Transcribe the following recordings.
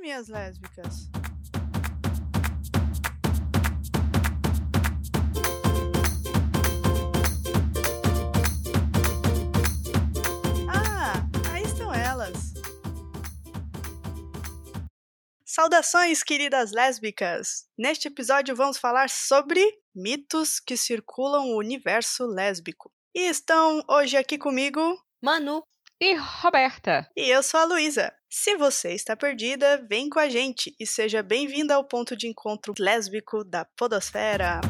Minhas lésbicas? Ah, aí estão elas. Saudações, queridas lésbicas! Neste episódio vamos falar sobre mitos que circulam o universo lésbico. E estão hoje aqui comigo Manu. E Roberta. e eu sou a Luísa. Se você está perdida, vem com a gente e seja bem-vinda ao ponto de encontro lésbico da Podosfera.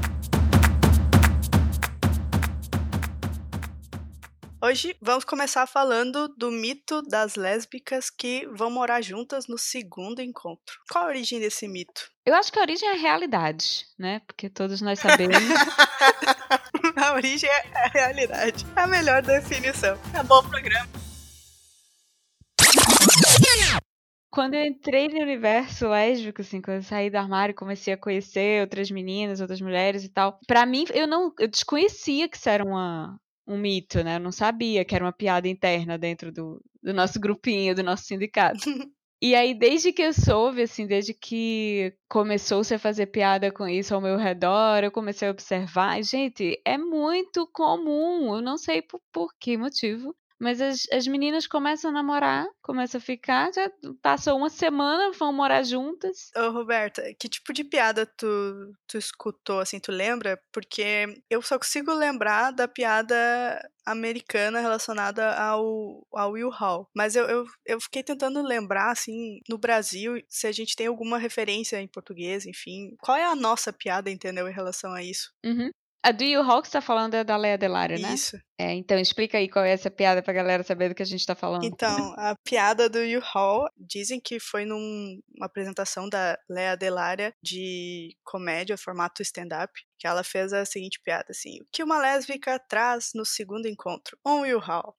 Hoje vamos começar falando do mito das lésbicas que vão morar juntas no segundo encontro. Qual a origem desse mito? Eu acho que a origem é a realidade, né? Porque todos nós sabemos. a origem é a realidade. É a melhor definição. Acabou o programa. Quando eu entrei no universo lésbico, assim, quando eu saí do armário e comecei a conhecer outras meninas, outras mulheres e tal, pra mim, eu não. Eu desconhecia que isso era uma, um mito, né? Eu não sabia que era uma piada interna dentro do, do nosso grupinho, do nosso sindicato. E aí, desde que eu soube, assim, desde que começou-se a fazer piada com isso ao meu redor, eu comecei a observar. Gente, é muito comum, eu não sei por, por que motivo, mas as, as meninas começam a namorar, começam a ficar, já passou uma semana, vão morar juntas. Ô, Roberta, que tipo de piada tu, tu escutou, assim, tu lembra? Porque eu só consigo lembrar da piada americana relacionada ao, ao Will Hall. Mas eu, eu, eu fiquei tentando lembrar, assim, no Brasil, se a gente tem alguma referência em português, enfim. Qual é a nossa piada, entendeu, em relação a isso? Uhum. A do You Hall que você tá falando é da Leia Delário, né? Isso. É, então explica aí qual é essa piada pra galera saber do que a gente tá falando. Então, a piada do You Hall, dizem que foi numa apresentação da Lea Delária de comédia, formato stand-up, que ela fez a seguinte piada, assim, o que uma lésbica traz no segundo encontro? Um You Hall.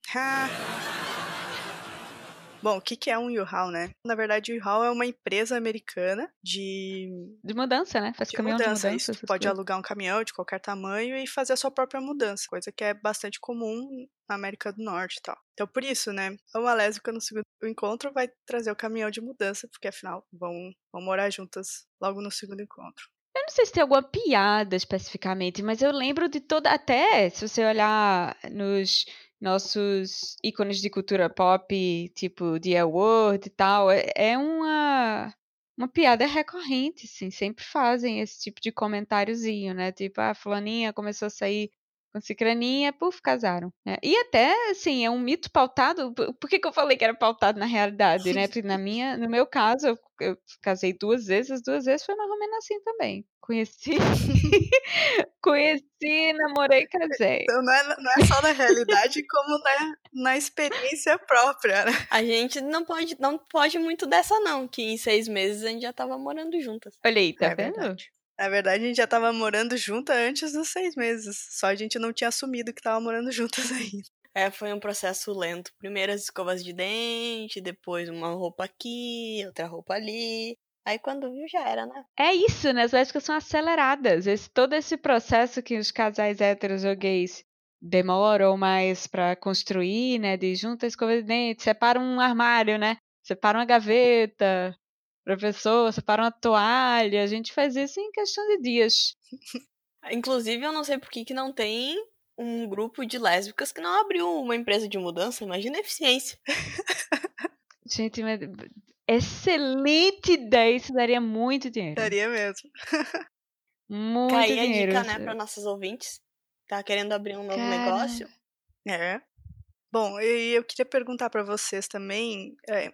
Bom, o que, que é um U-Haul, né? Na verdade, o U-Haul é uma empresa americana de, De mudança, né? Faz de caminhão mudança. de mudança. Isso, pode coisas. alugar um caminhão de qualquer tamanho e fazer a sua própria mudança, coisa que é bastante comum na América do Norte e tal. Então, por isso, né? Uma lésbica no segundo encontro vai trazer o caminhão de mudança, porque afinal vão, vão morar juntas logo no segundo encontro. Eu não sei se tem alguma piada especificamente, mas eu lembro de toda. Até se você olhar nos nossos ícones de cultura pop, tipo The Award e tal, é, é uma. Uma piada recorrente, assim, sempre fazem esse tipo de comentáriozinho, né? Tipo, ah, fulaninha começou a sair com cicraninha, puf, casaram. né? E até, assim, é um mito pautado. Por que, que eu falei que era pautado na realidade, né? Porque na minha, no meu caso, eu, eu casei duas vezes, as duas vezes foi mais ou menos assim também. Conheci, conheci, namorei e casei. Então não é, não é só na realidade, como na, na experiência própria, né? A gente não pode, não pode muito dessa, não. Que em seis meses a gente já tava morando juntas. Olha aí, tá É vendo? verdade. Na verdade, a gente já tava morando junta antes dos seis meses. Só a gente não tinha assumido que tava morando juntas ainda. É, foi um processo lento. Primeiro as escovas de dente, depois uma roupa aqui, outra roupa ali. Aí quando viu já era, né? É isso, né? As lésbicas são aceleradas. Esse, todo esse processo que os casais héteros ou gays demoram mais pra construir, né? De junta a escova de dente, separa um armário, né? Separa uma gaveta pra pessoa, separa uma toalha. A gente faz isso em questão de dias. Inclusive, eu não sei por que, que não tem um grupo de lésbicas que não abriu uma empresa de mudança. Imagina a eficiência. Gente, mas... excelente ideia. Isso daria muito dinheiro. Daria mesmo. Muito a dinheiro. dica, né, para nossos ouvintes. Tá querendo abrir um novo Cara. negócio? É. Bom, e eu queria perguntar pra vocês também, é,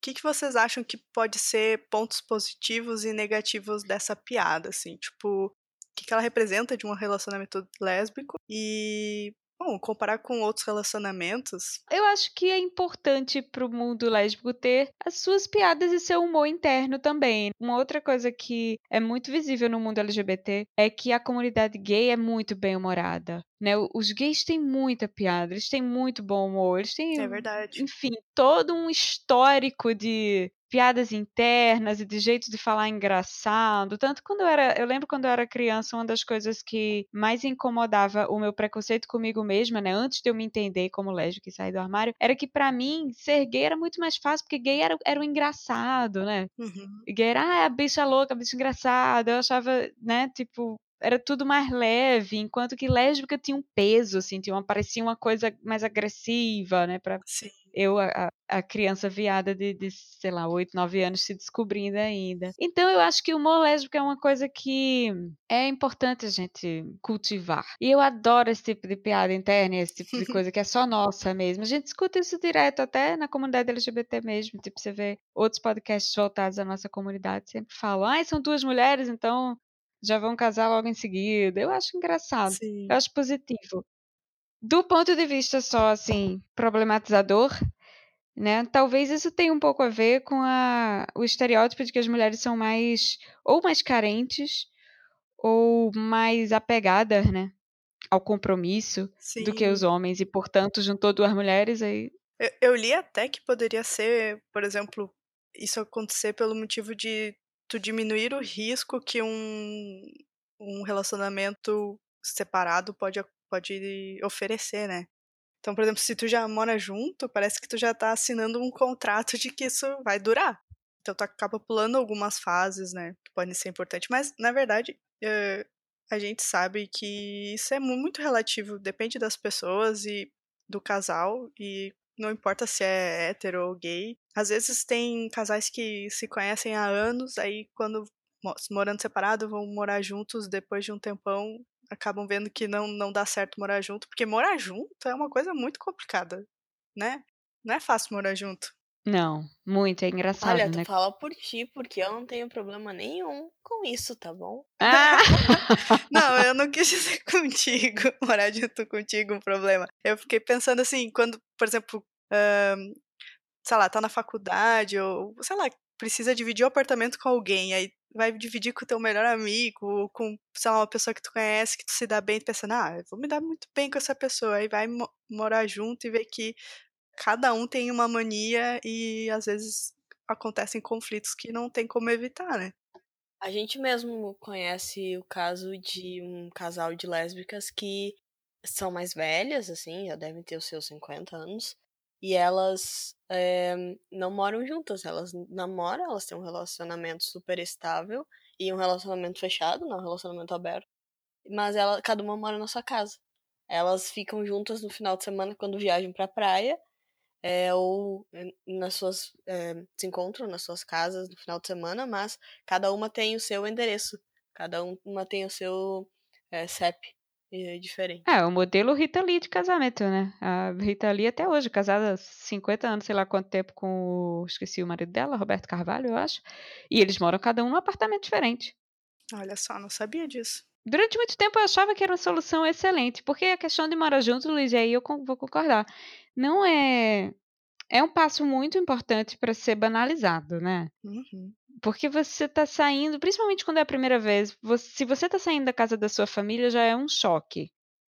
o que, que vocês acham que pode ser pontos positivos e negativos dessa piada, assim, tipo, o que, que ela representa de um relacionamento lésbico e, bom, comparar com outros relacionamentos. Eu acho que é importante pro mundo lésbico ter as suas piadas e seu humor interno também. Uma outra coisa que é muito visível no mundo LGBT é que a comunidade gay é muito bem humorada. Né? Os gays têm muita piada, eles têm muito bom humor, eles têm, É verdade. enfim, todo um histórico de piadas internas e de jeitos de falar engraçado. Tanto quando eu era. Eu lembro quando eu era criança, uma das coisas que mais incomodava o meu preconceito comigo mesma, né? Antes de eu me entender como lésbica e sair do armário, era que para mim ser gay era muito mais fácil, porque gay era, era o engraçado, né? Uhum. Gay era, ah, a bicha louca, a bicha engraçada. Eu achava, né, tipo, era tudo mais leve, enquanto que lésbica tinha um peso, assim, tinha uma, parecia uma coisa mais agressiva, né, pra Sim. Eu, a, a criança viada de, de, sei lá, 8, 9 anos se descobrindo ainda. Então eu acho que o humor lésbico é uma coisa que é importante a gente cultivar. E eu adoro esse tipo de piada interna, esse tipo de coisa que é só nossa mesmo. A gente escuta isso direto até na comunidade LGBT mesmo. Tipo, você vê outros podcasts voltados à nossa comunidade sempre falam, ah, são duas mulheres, então já vão casar logo em seguida. Eu acho engraçado. Sim. Eu acho positivo. Do ponto de vista só, assim, problematizador, né? Talvez isso tenha um pouco a ver com a, o estereótipo de que as mulheres são mais, ou mais carentes, ou mais apegadas, né? Ao compromisso Sim. do que os homens. E, portanto, juntou duas mulheres aí. Eu, eu li até que poderia ser, por exemplo, isso acontecer pelo motivo de tu diminuir o risco que um, um relacionamento separado pode, pode oferecer, né? Então, por exemplo, se tu já mora junto, parece que tu já tá assinando um contrato de que isso vai durar. Então, tu acaba pulando algumas fases, né? Que podem ser importantes. Mas, na verdade, uh, a gente sabe que isso é muito relativo. Depende das pessoas e do casal. E não importa se é hétero ou gay. Às vezes tem casais que se conhecem há anos, aí quando morando separado vão morar juntos depois de um tempão, acabam vendo que não, não dá certo morar junto, porque morar junto é uma coisa muito complicada, né? Não é fácil morar junto. Não, muito, é engraçado, Olha, né? tu fala por ti, porque eu não tenho problema nenhum com isso, tá bom? Ah! não, eu não quis dizer contigo, morar junto contigo um problema. Eu fiquei pensando assim, quando, por exemplo, um, sei lá, tá na faculdade ou, sei lá, precisa dividir o apartamento com alguém, aí vai dividir com o teu melhor amigo, com, sei lá, uma pessoa que tu conhece, que tu se dá bem, tu pensando, ah, eu vou me dar muito bem com essa pessoa, aí vai mo morar junto e ver que cada um tem uma mania e às vezes acontecem conflitos que não tem como evitar, né? A gente mesmo conhece o caso de um casal de lésbicas que são mais velhas, assim, já devem ter os seus 50 anos, e elas é, não moram juntas, elas namoram, elas têm um relacionamento super estável e um relacionamento fechado, não um relacionamento aberto. Mas ela, cada uma mora na sua casa. Elas ficam juntas no final de semana quando viajam pra praia, é, ou nas suas. É, se encontram nas suas casas no final de semana, mas cada uma tem o seu endereço, cada uma tem o seu é, CEP é diferente. É, o modelo Rita Lee de casamento, né? A Rita Lee até hoje, casada há 50 anos, sei lá quanto tempo com o. Esqueci o marido dela, Roberto Carvalho, eu acho. E eles moram cada um num apartamento diferente. Olha só, não sabia disso. Durante muito tempo eu achava que era uma solução excelente, porque a questão de morar junto, Luiz, e aí eu vou concordar, não é. É um passo muito importante para ser banalizado, né? Uhum. Porque você tá saindo, principalmente quando é a primeira vez, você, se você tá saindo da casa da sua família, já é um choque.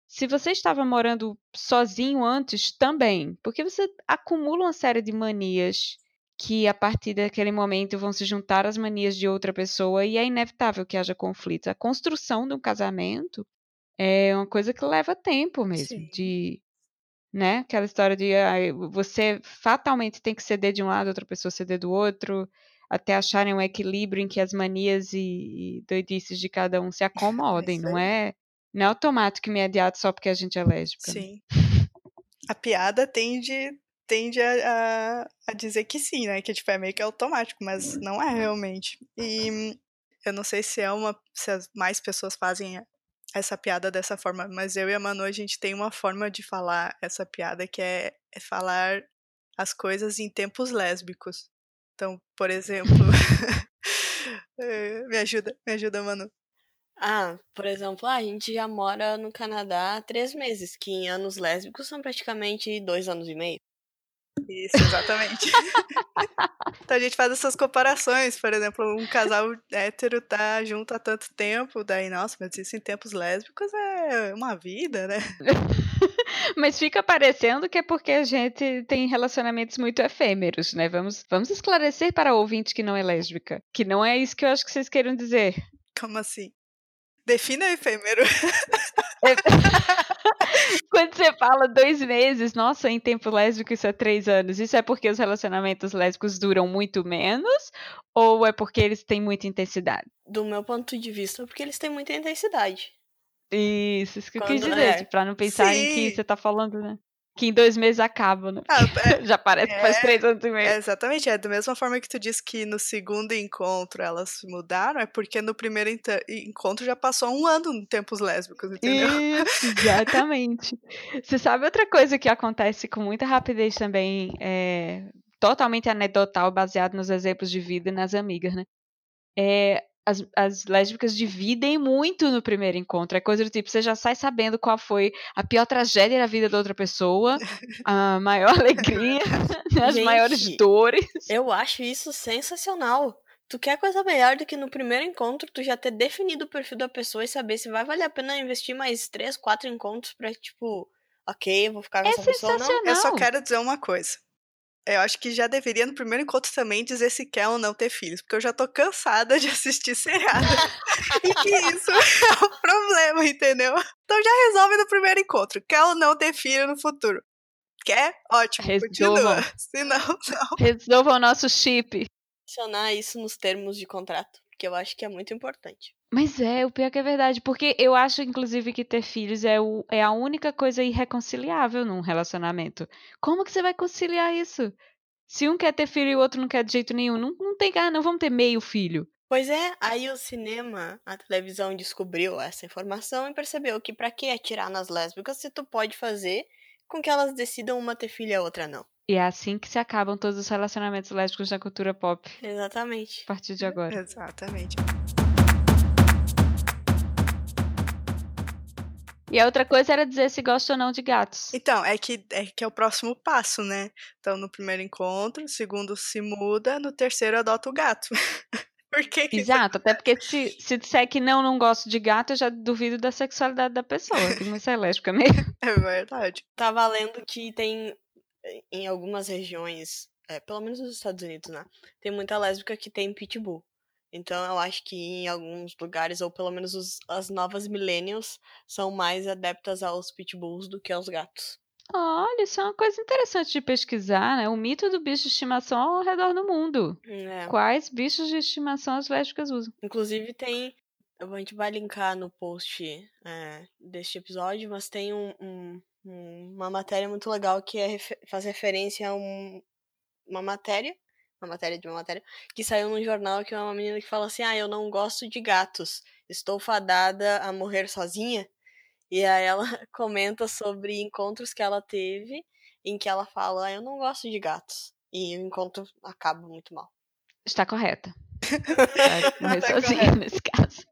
Se você estava morando sozinho antes, também. Porque você acumula uma série de manias que, a partir daquele momento, vão se juntar às manias de outra pessoa e é inevitável que haja conflitos. A construção de um casamento é uma coisa que leva tempo mesmo. Sim. De. Né? Aquela história de ah, você fatalmente tem que ceder de um lado, outra pessoa ceder do outro até acharem um equilíbrio em que as manias e, e doidices de cada um se acomodem, não é, não é automático imediato só porque a gente é lésbica. Sim. A piada tende, tende a, a, a, dizer que sim, né? Que tipo, é meio que automático, mas não é realmente. E eu não sei se é uma. se as mais pessoas fazem essa piada dessa forma, mas eu e a Manu, a gente tem uma forma de falar essa piada que é, é falar as coisas em tempos lésbicos. Então, por exemplo. me ajuda, me ajuda, Manu. Ah, por exemplo, a gente já mora no Canadá há três meses, que em anos lésbicos são praticamente dois anos e meio. Isso, exatamente. então a gente faz essas comparações, por exemplo, um casal hétero tá junto há tanto tempo, daí, nossa, mas isso em tempos lésbicos é uma vida, né? Mas fica parecendo que é porque a gente tem relacionamentos muito efêmeros, né? Vamos, vamos esclarecer para o ouvinte que não é lésbica. Que não é isso que eu acho que vocês queiram dizer. Como assim? Defina efêmero. Quando você fala dois meses, nossa, em tempo lésbico isso é três anos, isso é porque os relacionamentos lésbicos duram muito menos ou é porque eles têm muita intensidade? Do meu ponto de vista, porque eles têm muita intensidade. Isso, isso que eu quis dizer, é. pra não pensar Sim. em que você tá falando, né? que em dois meses acaba, né? Ah, é, Já parece que faz é, três anos e meio. É, exatamente, é da mesma forma que tu disse que no segundo encontro elas mudaram, é porque no primeiro encontro já passou um ano em tempos lésbicos, entendeu? Isso, exatamente. Você sabe outra coisa que acontece com muita rapidez também, é, totalmente anedotal, baseado nos exemplos de vida e nas amigas, né? É, as, as lésbicas dividem muito no primeiro encontro. É coisa do tipo, você já sai sabendo qual foi a pior tragédia da vida da outra pessoa, a maior alegria, as Gente, maiores dores. Eu acho isso sensacional. Tu quer coisa melhor do que no primeiro encontro tu já ter definido o perfil da pessoa e saber se vai valer a pena investir mais três, quatro encontros pra, tipo, ok, vou ficar com é essa pessoa não? Eu só quero dizer uma coisa eu acho que já deveria no primeiro encontro também dizer se quer ou não ter filhos, porque eu já tô cansada de assistir seriado. e que isso é um problema, entendeu? Então já resolve no primeiro encontro. Quer ou não ter filho no futuro? Quer? Ótimo, Resolvam. continua. Se não, não. Resolva o nosso chip. Adicionar isso nos termos de contrato, que eu acho que é muito importante. Mas é, o pior que é verdade, porque eu acho, inclusive, que ter filhos é, o, é a única coisa irreconciliável num relacionamento. Como que você vai conciliar isso? Se um quer ter filho e o outro não quer de jeito nenhum, não, não tem, ah, não vamos ter meio filho. Pois é, aí o cinema, a televisão descobriu essa informação e percebeu que para que atirar nas lésbicas se tu pode fazer com que elas decidam uma ter filho e a outra não. E é assim que se acabam todos os relacionamentos lésbicos da cultura pop. Exatamente. A partir de agora. Exatamente. E a outra coisa era dizer se gosta ou não de gatos. Então, é que é, que é o próximo passo, né? Então, no primeiro encontro, segundo se muda, no terceiro adota o gato. Por que que Exato, até porque se, se disser que não, não gosto de gato, eu já duvido da sexualidade da pessoa, que não é lésbica mesmo. É verdade. Tava lendo que tem em algumas regiões, é, pelo menos nos Estados Unidos, né? Tem muita lésbica que tem pitbull. Então eu acho que em alguns lugares, ou pelo menos os, as novas millennials, são mais adeptas aos pitbulls do que aos gatos. Olha, isso é uma coisa interessante de pesquisar, né? O mito do bicho de estimação ao redor do mundo. É. Quais bichos de estimação as lésbicas usam? Inclusive tem. A gente vai linkar no post é, deste episódio, mas tem um, um, uma matéria muito legal que é, faz referência a um, uma matéria uma matéria de uma matéria, que saiu num jornal que é uma menina que fala assim: Ah, eu não gosto de gatos, estou fadada a morrer sozinha. E aí ela comenta sobre encontros que ela teve, em que ela fala: ah, Eu não gosto de gatos. E o encontro acaba muito mal. Está correta. morrer tá sozinha correta. nesse caso.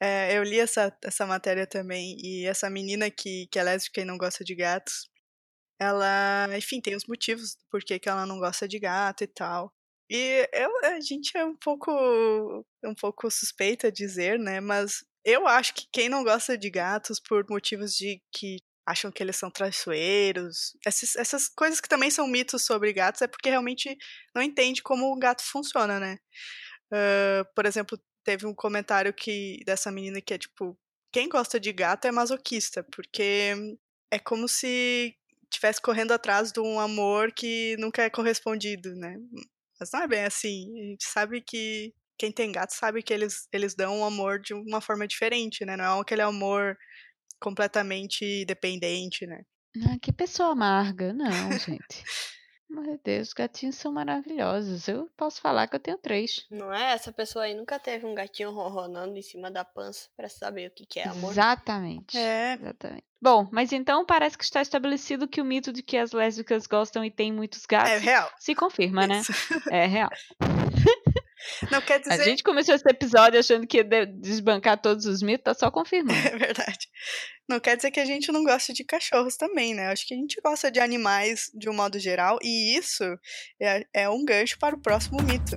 É, eu li essa, essa matéria também, e essa menina que, que é lésbica e não gosta de gatos, ela, enfim, tem os motivos por que ela não gosta de gato e tal. E eu, a gente é um pouco, um pouco suspeita a dizer, né? Mas eu acho que quem não gosta de gatos por motivos de que acham que eles são traiçoeiros, essas, essas coisas que também são mitos sobre gatos, é porque realmente não entende como o gato funciona, né? Uh, por exemplo, teve um comentário que dessa menina que é tipo, quem gosta de gato é masoquista, porque é como se estivesse correndo atrás de um amor que nunca é correspondido, né? Mas não é bem assim. A gente sabe que quem tem gato sabe que eles, eles dão um amor de uma forma diferente, né? Não é aquele amor completamente dependente, né? Ah, que pessoa amarga. Não, gente. Meu Deus, os gatinhos são maravilhosos. Eu posso falar que eu tenho três. Não é? Essa pessoa aí nunca teve um gatinho ronronando em cima da pança para saber o que, que é amor. Exatamente. É. Exatamente. Bom, mas então parece que está estabelecido que o mito de que as lésbicas gostam e têm muitos gatos é real. se confirma, né? Isso. É real. Não quer dizer. A gente começou esse episódio achando que ia desbancar todos os mitos, tá só confirmando. É verdade. Não quer dizer que a gente não gosta de cachorros também, né? Acho que a gente gosta de animais de um modo geral, e isso é, é um gancho para o próximo mito.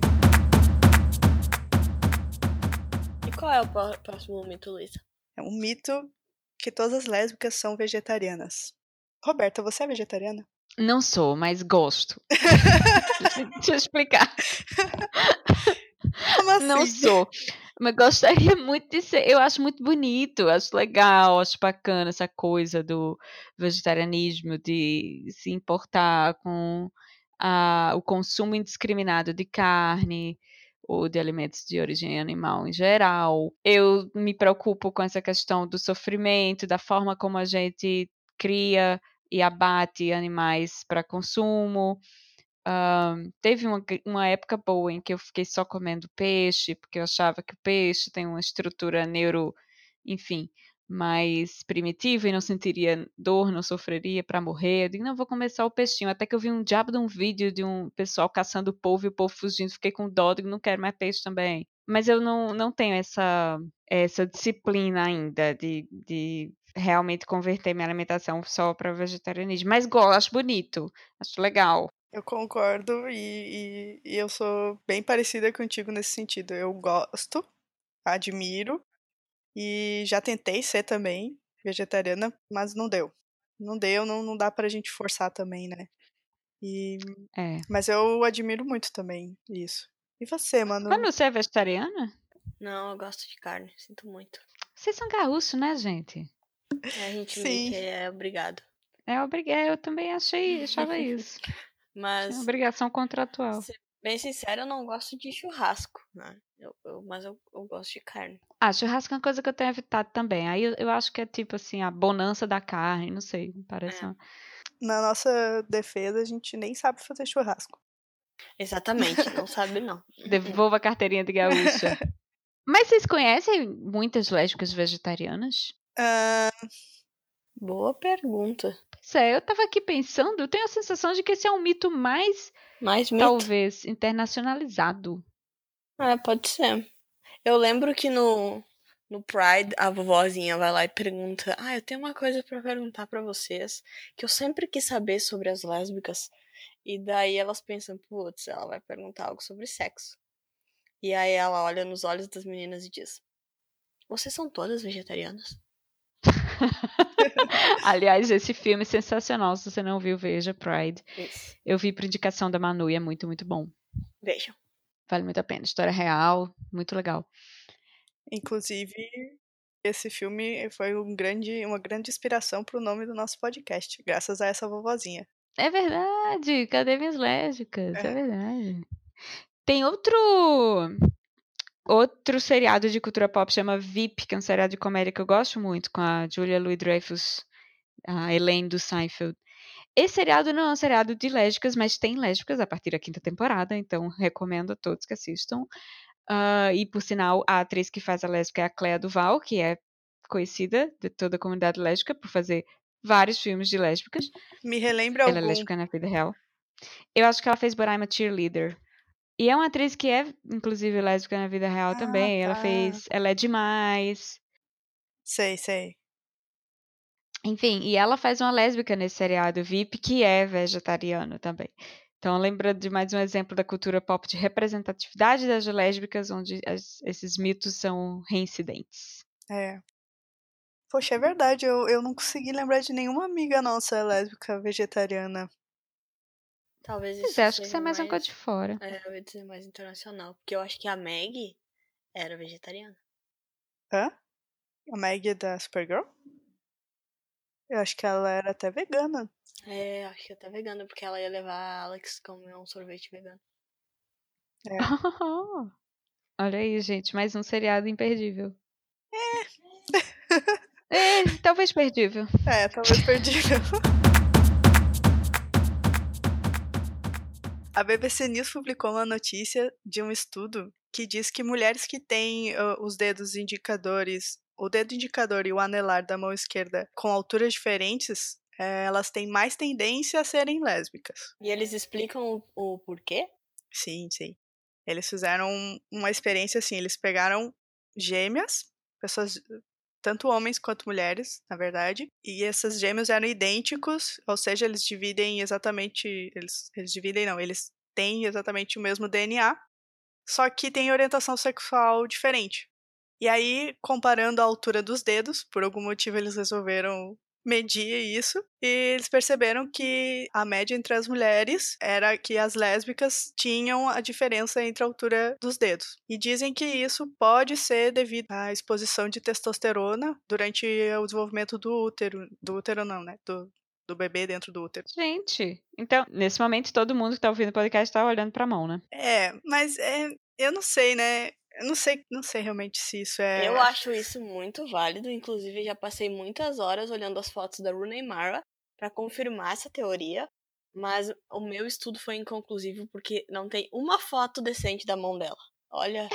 E qual é o próximo mito, Luísa? É um mito que todas as lésbicas são vegetarianas. Roberta, você é vegetariana? Não sou, mas gosto. Deixa eu explicar. Assim? Não sou. Mas gostaria muito de ser. Eu acho muito bonito, acho legal, acho bacana essa coisa do vegetarianismo, de se importar com a, o consumo indiscriminado de carne ou de alimentos de origem animal em geral. Eu me preocupo com essa questão do sofrimento, da forma como a gente cria e abate animais para consumo. Teve uma, uma época boa em que eu fiquei só comendo peixe, porque eu achava que o peixe tem uma estrutura neuro, enfim, mais primitiva e não sentiria dor, não sofreria para morrer. Eu não, vou comer só o peixinho. Até que eu vi um diabo de um vídeo de um pessoal caçando povo e o povo fugindo. Fiquei com dó, digo, não quero mais peixe também. Mas eu não, não tenho essa, essa disciplina ainda de, de realmente converter minha alimentação só para vegetarianismo. Mas gosto, acho bonito, acho legal. Eu concordo e, e, e, eu sou bem parecida contigo nesse sentido. Eu gosto, admiro e já tentei ser também vegetariana, mas não deu. Não deu, não, não dá pra gente forçar também, né? E, é. Mas eu admiro muito também isso. E você, mano? Mano, você é vegetariana? Não, eu gosto de carne, sinto muito. Vocês são gaúchos, né, gente? É, a gente Sim. é obrigado. É obrigado, eu também achei, achava isso. Mas. É obrigação contratual. Ser bem sincero, eu não gosto de churrasco, né? Eu, eu, mas eu, eu, gosto de carne. Ah, churrasco é uma coisa que eu tenho evitado também. Aí eu, eu acho que é tipo assim, a bonança da carne, não sei, parece é. uma... Na nossa defesa, a gente nem sabe fazer churrasco. Exatamente, não sabe não. Devolva a carteirinha de gaúcha. Mas vocês conhecem muitas lésbicas vegetarianas? Uh... Boa pergunta. É, eu tava aqui pensando, eu tenho a sensação de que esse é um mito mais, mais mito? talvez, internacionalizado. É, pode ser. Eu lembro que no, no Pride, a vovozinha vai lá e pergunta: Ah, eu tenho uma coisa para perguntar para vocês que eu sempre quis saber sobre as lésbicas. E daí elas pensam: Putz, ela vai perguntar algo sobre sexo. E aí ela olha nos olhos das meninas e diz: Vocês são todas vegetarianas? Aliás, esse filme é sensacional. Se você não viu, veja Pride. Isso. Eu vi por indicação da Manu e é muito, muito bom. Vejam. Vale muito a pena. História real, muito legal. Inclusive, esse filme foi um grande, uma grande inspiração para o nome do nosso podcast, graças a essa vovozinha. É verdade. Cadê minhas lésbicas? É, é verdade. Tem outro Outro seriado de cultura pop chama VIP, que é um seriado de comédia que eu gosto muito, com a Julia Louis-Dreyfus, a Elaine do Seinfeld. Esse seriado não é um seriado de lésbicas, mas tem lésbicas a partir da quinta temporada, então recomendo a todos que assistam. Uh, e, por sinal, a atriz que faz a lésbica é a Clea Duval, que é conhecida de toda a comunidade lésbica por fazer vários filmes de lésbicas. Me relembra ela algum. Ela é lésbica na vida real. Eu acho que ela fez But I'm a Cheerleader, e é uma atriz que é, inclusive, lésbica na vida real ah, também. Tá. Ela fez Ela é Demais. Sei, sei. Enfim, e ela faz uma lésbica nesse seriado VIP que é vegetariana também. Então, lembra de mais um exemplo da cultura pop de representatividade das lésbicas, onde as, esses mitos são reincidentes. É. Poxa, é verdade, eu, eu não consegui lembrar de nenhuma amiga nossa lésbica vegetariana. Talvez isso. Mas acho que isso é mais, uma coisa de fora. É, eu ia dizer mais internacional. Porque eu acho que a Meg era vegetariana. Hã? A Meg é da Supergirl? Eu acho que ela era até vegana. É, acho que até vegana, porque ela ia levar a Alex comer um sorvete vegano. É. Olha aí, gente, mais um seriado imperdível. É. é, talvez perdível. É, talvez perdível. A BBC News publicou uma notícia de um estudo que diz que mulheres que têm uh, os dedos indicadores, o dedo indicador e o anelar da mão esquerda com alturas diferentes, é, elas têm mais tendência a serem lésbicas. E eles explicam o, o porquê? Sim, sim. Eles fizeram uma experiência assim, eles pegaram gêmeas, pessoas tanto homens quanto mulheres, na verdade. E essas gêmeas eram idênticos, ou seja, eles dividem exatamente. Eles, eles dividem, não, eles têm exatamente o mesmo DNA, só que têm orientação sexual diferente. E aí, comparando a altura dos dedos, por algum motivo eles resolveram medir isso e eles perceberam que a média entre as mulheres era que as lésbicas tinham a diferença entre a altura dos dedos. E dizem que isso pode ser devido à exposição de testosterona durante o desenvolvimento do útero, do útero não, né, do, do bebê dentro do útero. Gente, então, nesse momento todo mundo que tá ouvindo o podcast tá olhando pra mão, né? É, mas é, eu não sei, né? Eu não sei, não sei realmente se isso é. Eu acho isso muito válido. Inclusive, já passei muitas horas olhando as fotos da Rooney Mara para confirmar essa teoria. Mas o meu estudo foi inconclusivo porque não tem uma foto decente da mão dela. Olha,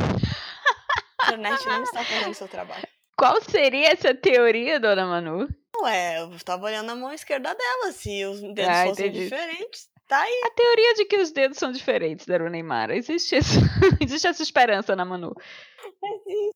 a internet não está fazendo seu trabalho. Qual seria essa teoria, dona Manu? Ué, eu tava olhando a mão esquerda dela. Se os dedos ah, fossem entendi. diferentes, Tá. A teoria de que os dedos são diferentes da Neymar. Existe isso. Existe essa esperança na Manu.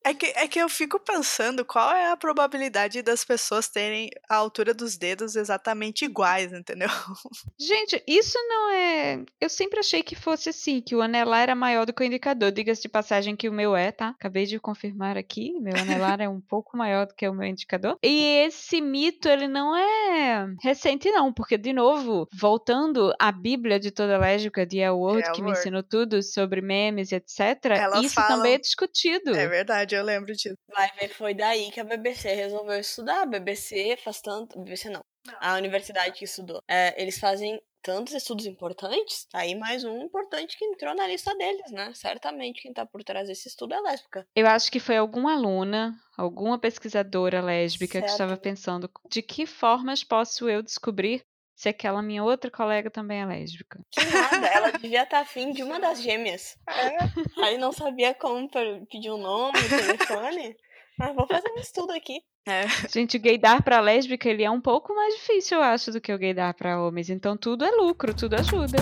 É que, é que eu fico pensando qual é a probabilidade das pessoas terem a altura dos dedos exatamente iguais, entendeu? Gente, isso não é. Eu sempre achei que fosse assim, que o anelar era maior do que o indicador. Diga-se de passagem que o meu é, tá? Acabei de confirmar aqui. Meu anelar é um pouco maior do que o meu indicador. E esse mito, ele não é recente, não, porque, de novo, voltando à Bíblia de toda lésbica de Elwood, que me ensinou tudo sobre memes e etc., Elas isso também é discutido. É verdade, eu lembro disso. Vai ver, foi daí que a BBC resolveu estudar. A BBC faz tanto. BBC não. A universidade que estudou. É, eles fazem tantos estudos importantes, tá aí mais um importante que entrou na lista deles, né? Certamente quem tá por trás desse estudo é lésbica. Eu acho que foi alguma aluna, alguma pesquisadora lésbica certo. que estava pensando de que formas posso eu descobrir se aquela minha outra colega também é lésbica. Que nada, ela devia estar tá afim de uma das gêmeas. É. Aí não sabia como pedir um nome, telefone. Mas vou fazer um estudo aqui. É. Gente, o gaydar pra lésbica, ele é um pouco mais difícil, eu acho, do que o gaydar pra homens. Então tudo é lucro, tudo ajuda.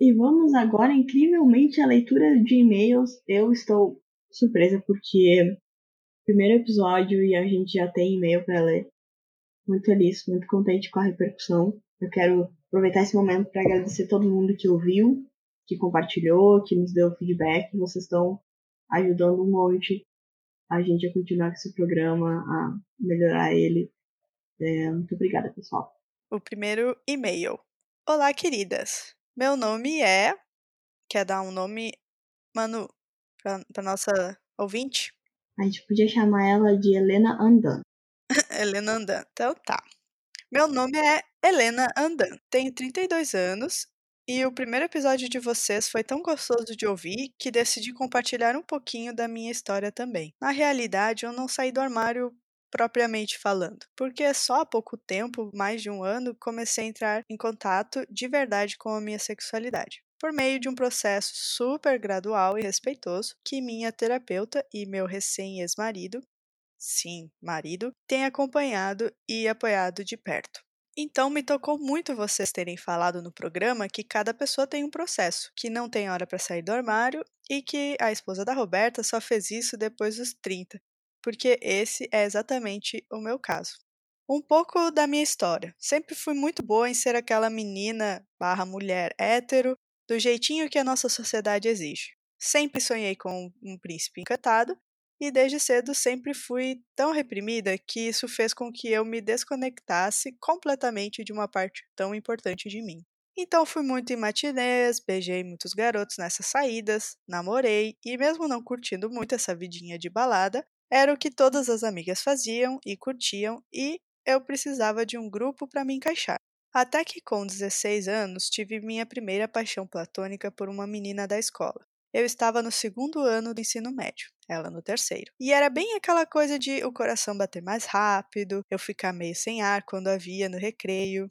E vamos agora, incrivelmente, à leitura de e-mails. Eu estou surpresa porque primeiro episódio e a gente já tem e-mail para ler. Muito feliz, muito contente com a repercussão. Eu quero aproveitar esse momento para agradecer todo mundo que ouviu, que compartilhou, que nos deu feedback. Vocês estão ajudando um monte a gente a continuar com esse programa, a melhorar ele. É, muito obrigada, pessoal. O primeiro e-mail. Olá, queridas. Meu nome é. Quer dar um nome, Manu, para nossa ouvinte? A gente podia chamar ela de Helena Andan. Helena Andan. Então tá. Meu nome é Helena Andan. Tenho 32 anos e o primeiro episódio de vocês foi tão gostoso de ouvir que decidi compartilhar um pouquinho da minha história também. Na realidade, eu não saí do armário propriamente falando, porque só há pouco tempo, mais de um ano, comecei a entrar em contato de verdade com a minha sexualidade por meio de um processo super gradual e respeitoso que minha terapeuta e meu recém-ex-marido, sim, marido, têm acompanhado e apoiado de perto. Então me tocou muito vocês terem falado no programa que cada pessoa tem um processo, que não tem hora para sair do armário e que a esposa da Roberta só fez isso depois dos 30, porque esse é exatamente o meu caso. Um pouco da minha história. Sempre fui muito boa em ser aquela menina barra mulher hétero do jeitinho que a nossa sociedade exige. Sempre sonhei com um príncipe encantado e desde cedo sempre fui tão reprimida que isso fez com que eu me desconectasse completamente de uma parte tão importante de mim. Então fui muito em matinês, beijei muitos garotos nessas saídas, namorei e mesmo não curtindo muito essa vidinha de balada, era o que todas as amigas faziam e curtiam e eu precisava de um grupo para me encaixar. Até que com 16 anos tive minha primeira paixão platônica por uma menina da escola. Eu estava no segundo ano do ensino médio, ela no terceiro. E era bem aquela coisa de o coração bater mais rápido, eu ficar meio sem ar quando havia no recreio.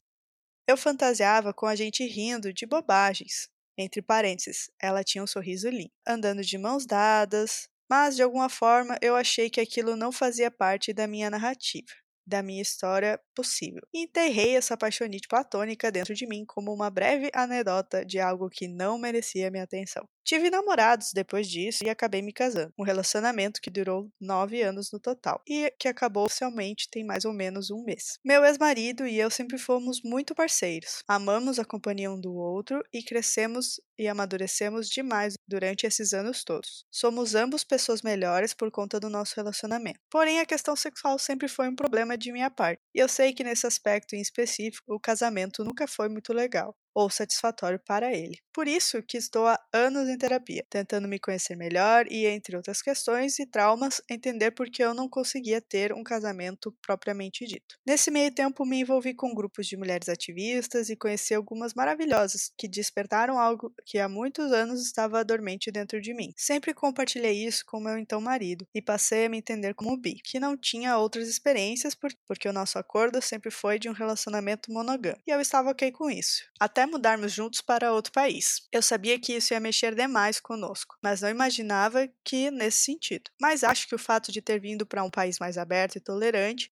Eu fantasiava com a gente rindo de bobagens. Entre parênteses, ela tinha um sorriso lindo, andando de mãos dadas, mas de alguma forma eu achei que aquilo não fazia parte da minha narrativa. Da minha história possível. Enterrei essa paixonite platônica dentro de mim como uma breve anedota de algo que não merecia minha atenção. Tive namorados depois disso e acabei me casando. Um relacionamento que durou nove anos no total e que acabou oficialmente tem mais ou menos um mês. Meu ex-marido e eu sempre fomos muito parceiros. Amamos a companhia um do outro e crescemos e amadurecemos demais durante esses anos todos. Somos ambos pessoas melhores por conta do nosso relacionamento. Porém, a questão sexual sempre foi um problema de minha parte. E eu sei que nesse aspecto em específico, o casamento nunca foi muito legal ou satisfatório para ele. Por isso que estou há anos em terapia, tentando me conhecer melhor e, entre outras questões e traumas, entender por que eu não conseguia ter um casamento propriamente dito. Nesse meio tempo, me envolvi com grupos de mulheres ativistas e conheci algumas maravilhosas que despertaram algo que há muitos anos estava dormente dentro de mim. Sempre compartilhei isso com meu então marido e passei a me entender como bi, que não tinha outras experiências porque o nosso acordo sempre foi de um relacionamento monogâmico e eu estava ok com isso. Até mudarmos juntos para outro país. Eu sabia que isso ia mexer demais conosco, mas não imaginava que nesse sentido. Mas acho que o fato de ter vindo para um país mais aberto e tolerante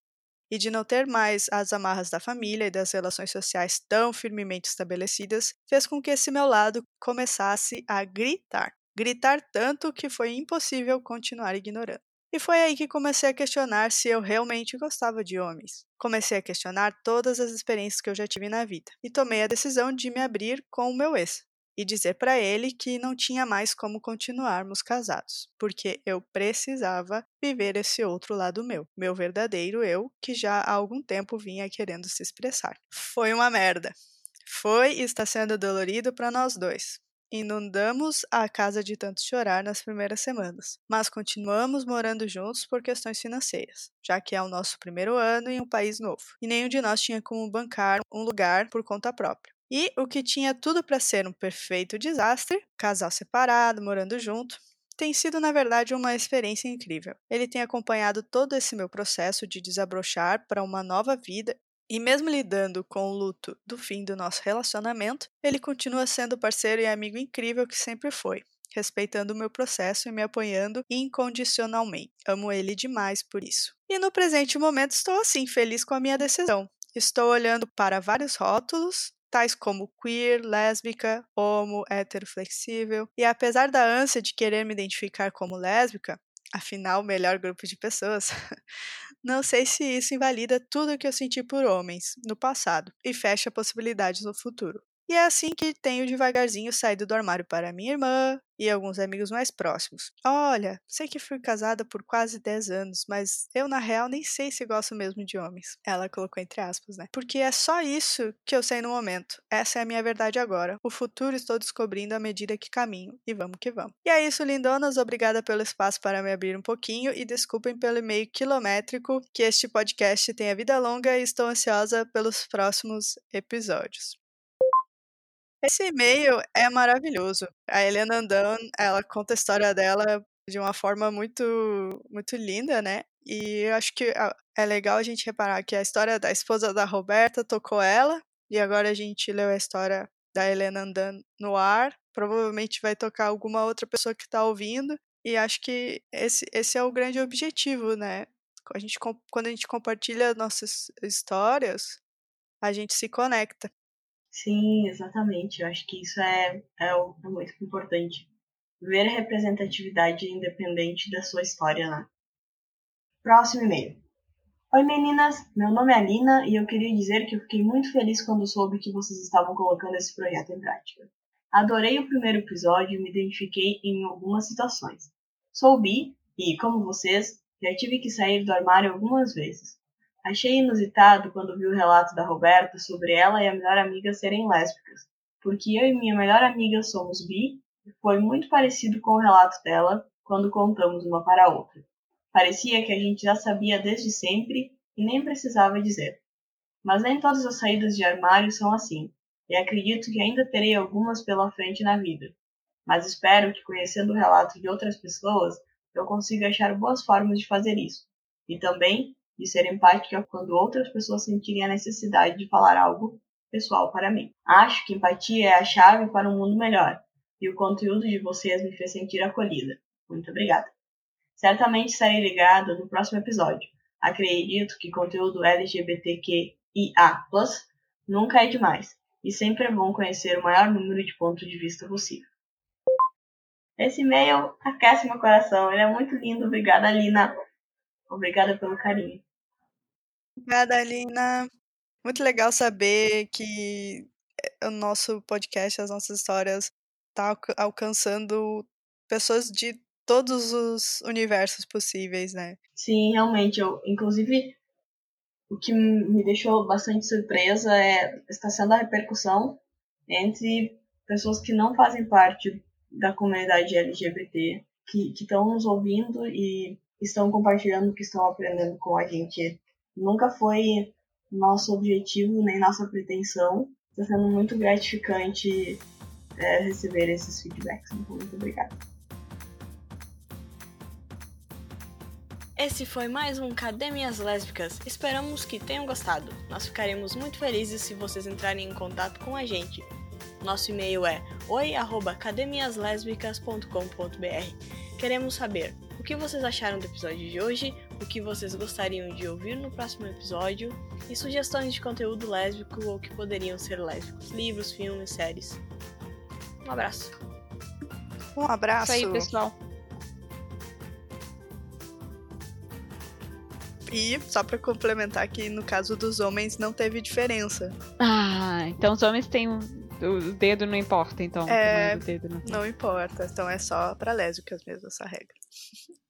e de não ter mais as amarras da família e das relações sociais tão firmemente estabelecidas, fez com que esse meu lado começasse a gritar. Gritar tanto que foi impossível continuar ignorando. E foi aí que comecei a questionar se eu realmente gostava de homens. Comecei a questionar todas as experiências que eu já tive na vida e tomei a decisão de me abrir com o meu ex e dizer para ele que não tinha mais como continuarmos casados, porque eu precisava viver esse outro lado meu, meu verdadeiro eu, que já há algum tempo vinha querendo se expressar. Foi uma merda. Foi e está sendo dolorido para nós dois. Inundamos a casa de tanto chorar nas primeiras semanas, mas continuamos morando juntos por questões financeiras, já que é o nosso primeiro ano em um país novo, e nenhum de nós tinha como bancar um lugar por conta própria. E o que tinha tudo para ser um perfeito desastre, casal separado, morando junto, tem sido, na verdade, uma experiência incrível. Ele tem acompanhado todo esse meu processo de desabrochar para uma nova vida e mesmo lidando com o luto do fim do nosso relacionamento, ele continua sendo parceiro e amigo incrível que sempre foi, respeitando o meu processo e me apoiando incondicionalmente. Amo ele demais por isso. E no presente momento estou assim, feliz com a minha decisão. Estou olhando para vários rótulos, tais como queer, lésbica, homo, hétero flexível, e apesar da ânsia de querer me identificar como lésbica, afinal, o melhor grupo de pessoas, não sei se isso invalida tudo o que eu senti por homens no passado e fecha possibilidades no futuro. E é assim que tenho devagarzinho saído do armário para minha irmã e alguns amigos mais próximos. Olha, sei que fui casada por quase 10 anos, mas eu na real nem sei se gosto mesmo de homens. Ela colocou entre aspas, né? Porque é só isso que eu sei no momento. Essa é a minha verdade agora. O futuro estou descobrindo à medida que caminho. E vamos que vamos. E é isso, lindonas. Obrigada pelo espaço para me abrir um pouquinho e desculpem pelo e-mail quilométrico que este podcast tenha vida longa e estou ansiosa pelos próximos episódios. Esse e-mail é maravilhoso. A Helena Andan, ela conta a história dela de uma forma muito, muito linda, né? E eu acho que é legal a gente reparar que a história da esposa da Roberta tocou ela, e agora a gente leu a história da Helena Andan no ar. Provavelmente vai tocar alguma outra pessoa que está ouvindo, e acho que esse, esse é o grande objetivo, né? A gente, quando a gente compartilha nossas histórias, a gente se conecta. Sim, exatamente. Eu acho que isso é, é, muito importante. Ver a representatividade independente da sua história lá. Né? Próximo e-mail. Oi meninas, meu nome é Alina e eu queria dizer que eu fiquei muito feliz quando soube que vocês estavam colocando esse projeto em prática. Adorei o primeiro episódio e me identifiquei em algumas situações. Sou bi e, como vocês, já tive que sair do armário algumas vezes. Achei inusitado quando vi o relato da Roberta sobre ela e a melhor amiga serem lésbicas, porque eu e minha melhor amiga somos bi e foi muito parecido com o relato dela quando contamos uma para a outra. Parecia que a gente já sabia desde sempre e nem precisava dizer. Mas nem todas as saídas de armário são assim, e acredito que ainda terei algumas pela frente na vida. Mas espero que, conhecendo o relato de outras pessoas, eu consiga achar boas formas de fazer isso. E também de ser empática quando outras pessoas sentirem a necessidade de falar algo pessoal para mim. Acho que empatia é a chave para um mundo melhor, e o conteúdo de vocês me fez sentir acolhida. Muito obrigada. Certamente estarei ligada no próximo episódio. Acredito que conteúdo LGBTQIA+, nunca é demais, e sempre é bom conhecer o maior número de pontos de vista possível. Esse e-mail aquece meu coração, ele é muito lindo, obrigada Lina. Obrigada pelo carinho. Obrigada, Alina. Muito legal saber que eh, o nosso podcast, as nossas histórias, tá alcançando pessoas de todos os universos possíveis, né? Sim, realmente. Eu, inclusive, o que me deixou bastante surpresa é está sendo a repercussão entre pessoas que não fazem parte da comunidade LGBT, que estão nos ouvindo e estão compartilhando o que estão aprendendo com a gente. Nunca foi nosso objetivo nem nossa pretensão. Está sendo muito gratificante é, receber esses feedbacks. Então, muito obrigada. Esse foi mais um Academias Lésbicas. Esperamos que tenham gostado. Nós ficaremos muito felizes se vocês entrarem em contato com a gente. Nosso e-mail é oi@academiaslesbicas.com.br. Queremos saber o que vocês acharam do episódio de hoje, o que vocês gostariam de ouvir no próximo episódio e sugestões de conteúdo lésbico ou que poderiam ser lésbicos, livros, filmes, séries. Um abraço. Um abraço. Isso aí, pessoal. E só para complementar que no caso dos homens não teve diferença. Ah, então os homens têm um o dedo não importa, então. É, dedo não, não importa. Então é só para lésbicas mesmo essa regra.